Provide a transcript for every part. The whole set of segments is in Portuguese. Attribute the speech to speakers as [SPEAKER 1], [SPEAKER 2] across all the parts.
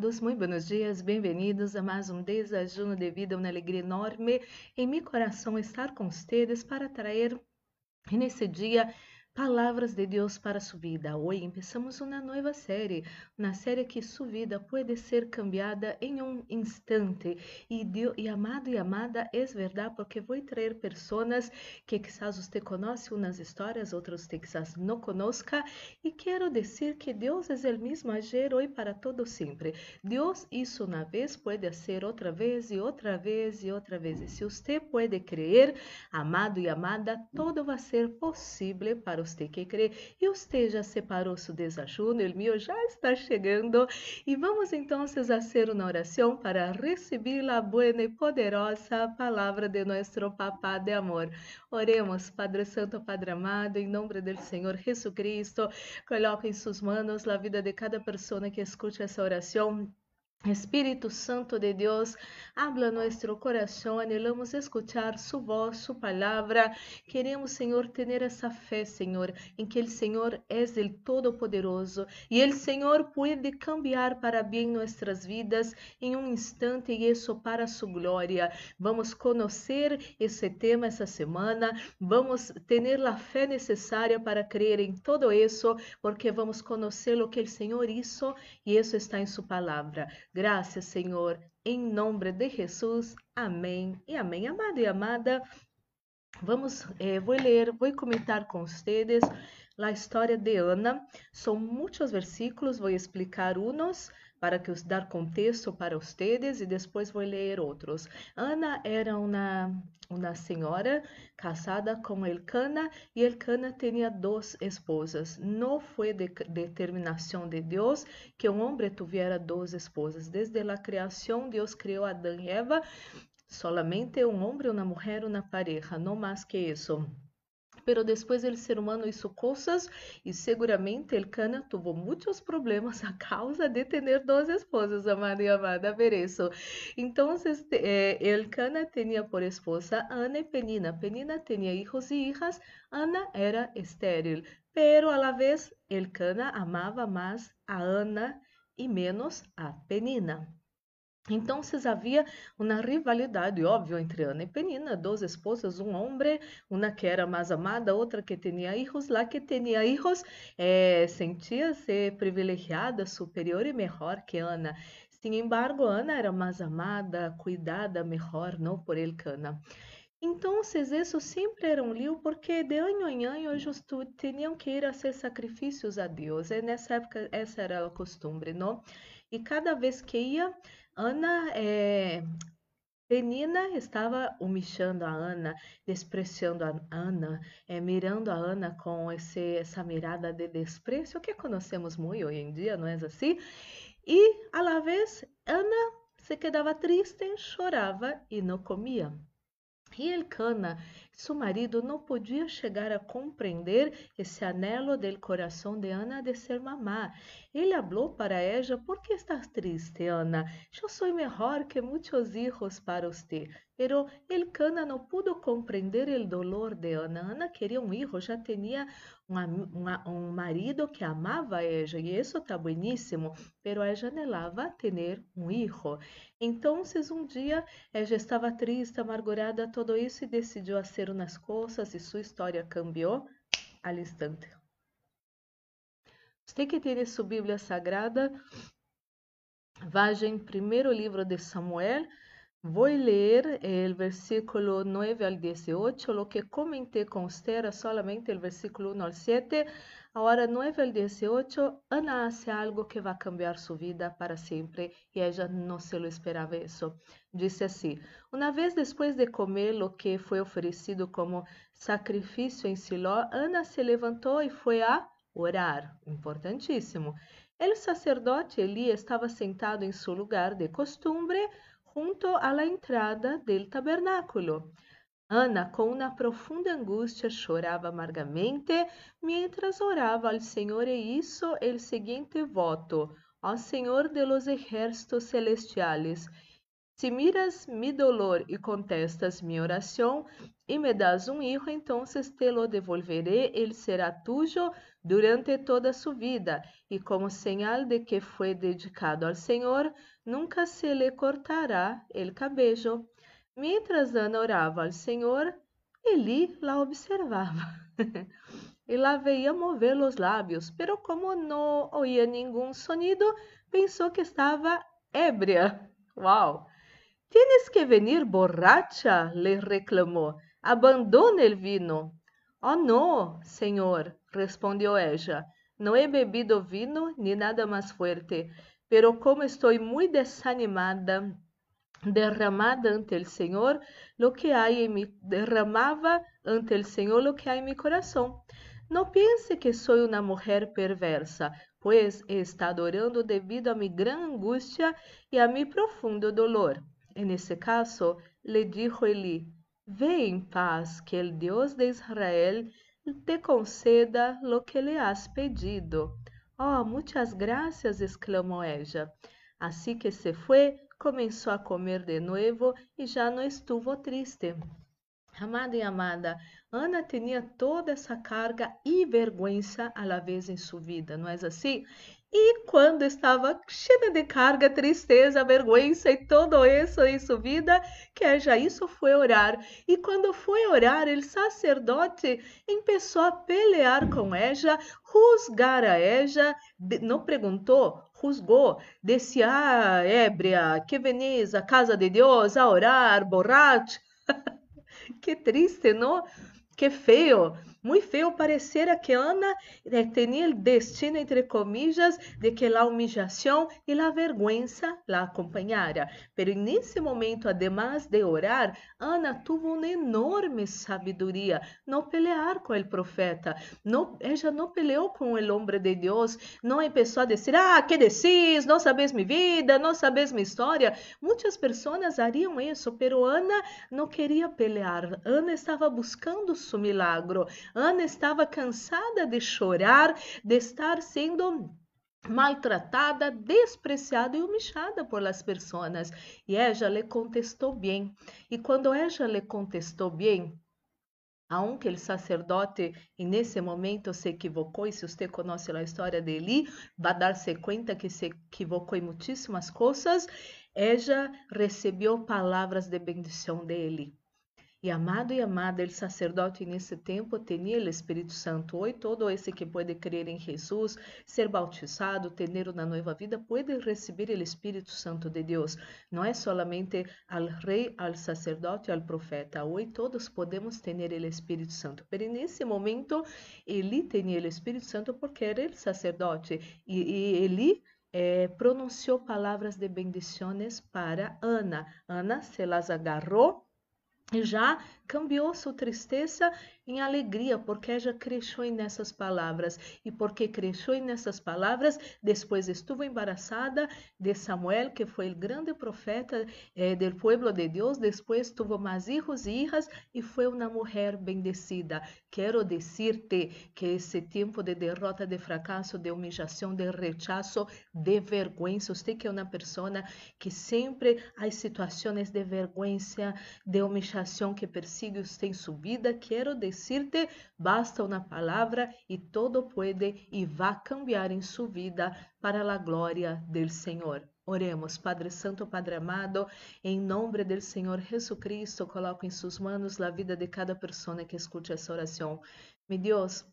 [SPEAKER 1] Amados, muito buenos dias, bem-vindos a mais um desajuno de vida, uma alegria enorme em meu coração estar com vocês para trazer nesse dia Palavras de Deus para sua vida. Hoje começamos uma nova série, uma série que sua vida pode ser cambiada em um instante. E, amado e amada, é verdade, porque vou trazer pessoas que quizás você conhece umas histórias, outras que quizás não conozca. E quero dizer que Deus é o mesmo ayer, hoje para todo sempre. Deus hizo uma vez, pode ser outra vez e outra vez e outra vez. E se você crer, amado e amada, todo vai ser possível para para você que crê. E você já separou seu desajuno, o meu já está chegando. E vamos então fazer uma oração para receber a boa e poderosa palavra de nosso Papá de amor. Oremos, Padre Santo, Padre amado, em nome do Senhor Jesucristo, coloque em suas mãos a vida de cada pessoa que escute essa oração Espíritu Santo de Deus, habla nuestro corazón, anhelamos escuchar su voz, su palabra. Queremos, Senhor, ter essa fé, Senhor, em que Senhor é o Todo-Poderoso e o Senhor pode cambiar para bem nossas vidas em um instante e isso para sua glória. Vamos conhecer esse tema essa semana, vamos ter a fé necessária para crer em todo isso, porque vamos conhecer o que o Senhor hizo e isso está em sua palavra. Graças, Senhor, em nome de Jesus. Amém e amém. Amado e amada, vamos, eh, vou ler, vou comentar com vocês a história de Ana. São muitos versículos, vou explicar uns para que os dar contexto para vocês e depois vou ler outros. Ana era uma uma senhora casada com Elcana e Elcana tinha duas esposas. Não foi de determinação de Deus que um homem tivesse duas esposas. Desde a criação, Deus criou Adão e Eva, solamente um homem, uma mulher, uma pareja, não mais que isso pero depois o ser humano hizo coisas e seguramente el Cana tuvo muitos problemas a causa de ter duas esposas, amada e amada, ver isso. Então, eh, el Cana tinha por esposa Ana e Penina. Penina tinha hijos e hijas, Ana era estéril, pero a la vez el Cana amava mais a Ana e menos a Penina. Então, havia uma rivalidade, óbvio, entre Ana e Penina, duas esposas, um homem, uma que era mais amada, outra que tinha filhos. Lá que tinha filhos, eh, sentia-se privilegiada, superior e melhor que Ana. Sin embargo, Ana era mais amada, cuidada melhor, não por ele, Cana. Então, isso sempre era um lío, porque de ano em ano eles tinham que ir a fazer sacrifícios a Deus. E nessa época, essa era a costume, não? E cada vez que ia, Ana, é, Penina estava humilhando a Ana, despreciando a Ana, é, mirando a Ana com esse, essa mirada de desprezo que conhecemos muito hoje em dia, não é assim? E, a la vez, Ana se quedava triste, chorava e não comia. E Elcana, seu marido, não podia chegar a compreender esse anelo del coração de Ana de ser mamá. Ele falou para ela: Por que estás triste, Ana? Eu sou melhor que muitos hijos para você. Pero Elcana não pudo compreender o dolor de Ana. Ana queria um filho, já tinha um marido que amava ela, e isso está bueníssimo, pero ela anelava ter um filho. Então, um dia, ela estava triste, amargurada, tudo isso, e decidiu fazer umas coisas, e sua história cambiou al instante. Você que tem sua Bíblia Sagrada, vaja em primeiro livro de Samuel, Vou ler o versículo 9 al 18. Lo que comenté con usted era solamente el versículo 1 al 7. Ahora 9 al 18, Ana hace algo que va a cambiar su vida para siempre y ella no se lo esperaba eso. Dice así, una vez después de comer lo que fue ofrecido como sacrificio en Silo, Ana se levantó y fue a orar. Importantíssimo. El sacerdote Eli estava sentado em seu lugar de costumbre junto la entrada del tabernáculo. Ana, com uma profunda angústia, chorava amargamente mientras orava ao Senhor e hizo el seguinte voto: Ó Senhor de los ejércitos celestiales, Se miras mi dolor e contestas mi oração e me das um hijo, então te lo devolveré, ele será tuyo durante toda sua vida, e como señal de que foi dedicado ao Senhor, nunca se lhe cortará el cabello. Mientras Ana orava ao Senhor, Eli la observava. e la veía mover os lábios, pero como não oía nenhum sonido, pensou que estava ébria. Uau! Tienes que venir borracha, le reclamou. Abandone el vino. Oh, no, senhor, respondeu ella. Não he bebido vino ni nada mais fuerte, pero como estou muito desanimada, derramada ante el Senhor, lo que hay en mi derramava ante el Senhor lo que hay en mi coração. Não pense que sou uma mulher perversa, pois he estado orando devido a mi gran angústia e a mi profundo dolor. En ese caso, le dijo Eli, Ve em paz, que el Deus de Israel te conceda lo que le has pedido. Oh, muitas graças, exclamou ella. Assim que se foi, começou a comer de novo e já não estuvo triste. Amada e amada, Ana tinha toda essa carga e vergonha à la vez em sua vida, não é assim? E quando estava cheia de carga, tristeza, vergonha e todo isso em sua vida, que já isso foi orar. E quando foi orar, o sacerdote começou a pelear com ela, juzgar a ela, não perguntou, juzgou, disse, ah, ébria, que venís à casa de Deus a orar, borracha. que triste, não? Que feio. Muy feo pareciera que Ana eh, tenía el destino, entre comillas, de que la humillación y la vergüenza la acompañara. En ese momento, además de orar, Ana tuvo una enorme sabiduría. No pelear con el profeta. No, ella no peleó con el hombre de Dios. No empezó a decir, ah, ¿qué decís? No sabes mi vida, no sabes mi historia. Muchas personas harían eso, pero Ana no quería pelear. Ana estaba buscando su milagro. Ana estava cansada de chorar, de estar sendo maltratada, despreciada e humilhada por las pessoas. E ela lhe contestou bem. E quando ela lhe contestou bem, aunque o sacerdote nesse momento se equivocou, e se você conhece a história de Eli, vai dar-se conta que se equivocou em muitíssimas coisas, ela recebeu palavras de bendição dele. E amado e amada, el sacerdote nesse tempo tinha o Espírito Santo. Hoje todo esse que pode crer em Jesus, ser bautizado, ter uma nova vida, pode receber o Espírito Santo de Deus. Não é solamente al rei, al sacerdote, al profeta. Hoje todos podemos ter o Espírito Santo. Mas nesse momento, ele tinha o Espírito Santo porque era o sacerdote. E, e ele eh, pronunciou palavras de bendições para Ana. Ana se las agarrou já cambiou sua tristeza em alegria, porque ela cresceu nessas palavras. E porque cresceu nessas palavras, depois estuvo embaraçada de Samuel, que foi o grande profeta eh, do povo de Deus. Depois tuvo mais filhos e hijas e foi uma mulher bendecida. Quero dizer-te que esse tempo de derrota, de fracasso, de humilhação, de rechazo, de vergonha, você que é uma pessoa que sempre há situações de vergonha, de humilhação que persigue você em sua vida, quero decirte, basta uma palavra e todo puede e va cambiar em sua vida para a glória del Senhor. Oremos, Padre Santo, Padre amado, em nome do Senhor Jesucristo, coloco em suas mãos a vida de cada pessoa que escute essa oração. Mi Deus,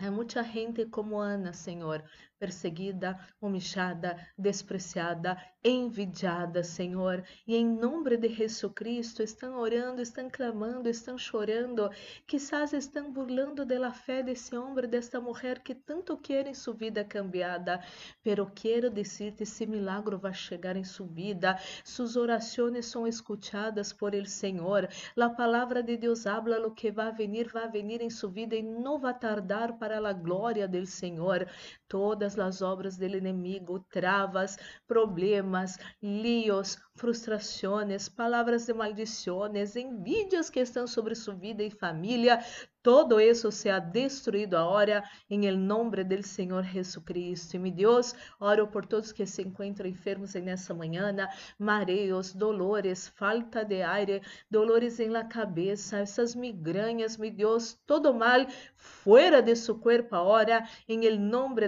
[SPEAKER 1] Há muita gente como Ana, Senhor, perseguida, humilhada, despreciada, envidiada, Senhor. E em nome de Jesus Cristo estão orando, estão clamando, estão chorando. Quizás estão burlando da fé desse homem, desta mulher que tanto querem sua vida cambiada. Pero quero dizer-te, esse milagro vai chegar em sua vida. Suas orações são escutadas por el Senhor. A palavra de Deus habla lo que vai venir, vai venir em sua vida e não vai tardar para a glória del Senhor. Todas as obras do inimigo, travas, problemas, líos, frustrações, palavras de maldições, envidias que estão sobre sua vida e família, todo isso seja destruído agora em el del Senhor Jesucristo. E meu Deus, oro por todos que se encontram enfermos nessa manhã, mareos, dolores, falta de aire, dolores em la cabeça, essas migrañas, meu Deus, todo mal fuera de su cuerpo agora, em el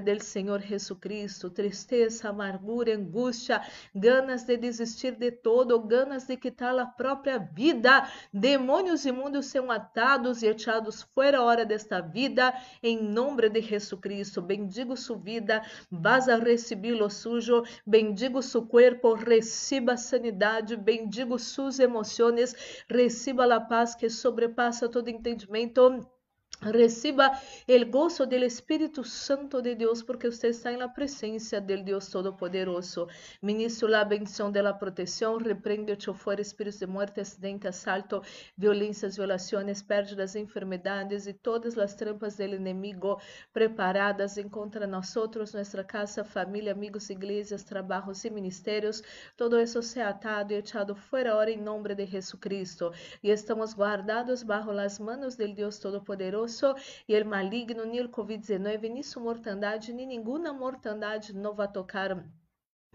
[SPEAKER 1] del Senhor Jesucristo. Tristeza, amargura, angústia, ganas de desistir de todo, ganas de quitar a própria vida. Demônios imundos são atados e echados fora hora desta vida, em nome de Jesucristo. Bendigo sua vida, vas a receber lo sujo, bendigo seu corpo, receba sanidade, bendigo suas emoções, receba a paz que sobrepassa todo entendimento Reciba el gozo del Espíritu Santo de Deus, porque você está na presença del Deus Todo-Poderoso. Ministro la bendição de la protección, reprende o fuera espíritos de muerte, acidente, asalto, violências, violações, pérdidas, enfermedades e todas as trampas del inimigo preparadas em contra nosotros, nossa casa, família, amigos, igrejas, trabalhos e ministérios. Todo isso se atado e echado fuera ahora em nome de Jesucristo. E estamos guardados bajo las manos del Deus Todo-Poderoso e el maligno, ni el COVID-19, ni su mortandade, ni ninguna mortandade vai tocar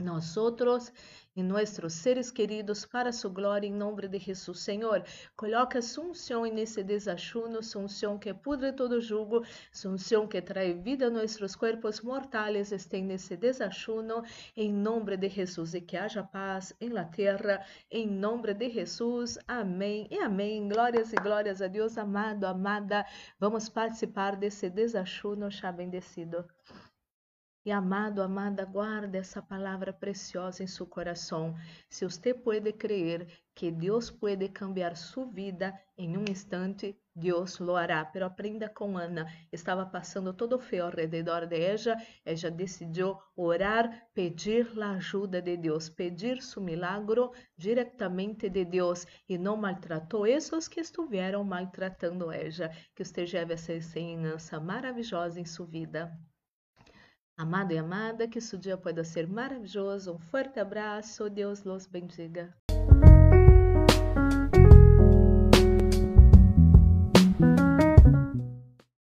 [SPEAKER 1] nós outros e nossos seres queridos para sua glória em nome de Jesus. Senhor, coloca unção nesse desachuno, sua unção que pudre todo jugo, unção que traz vida a nossos corpos mortais, esteja nesse desachuno em nome de Jesus e que haja paz em la terra, em nome de Jesus. Amém e amém. Glórias e glórias a Deus, amado, amada. Vamos participar desse desachuno já bendecido. E amado, amada, guarde essa palavra preciosa em seu coração. Se você pode crer que Deus pode cambiar sua vida em um instante, Deus lo hará. Pero aprenda com Ana. Estava passando todo feo ao redor de ella. Ella decidiu orar, pedir a ajuda de Deus, pedir seu milagro diretamente de Deus e não maltratou esses que estiveram maltratando ella. Que esteja essa ensinança maravilhosa em sua vida. Amado e amada, que seu dia pode ser maravilhoso. Um forte abraço. Deus los bendiga.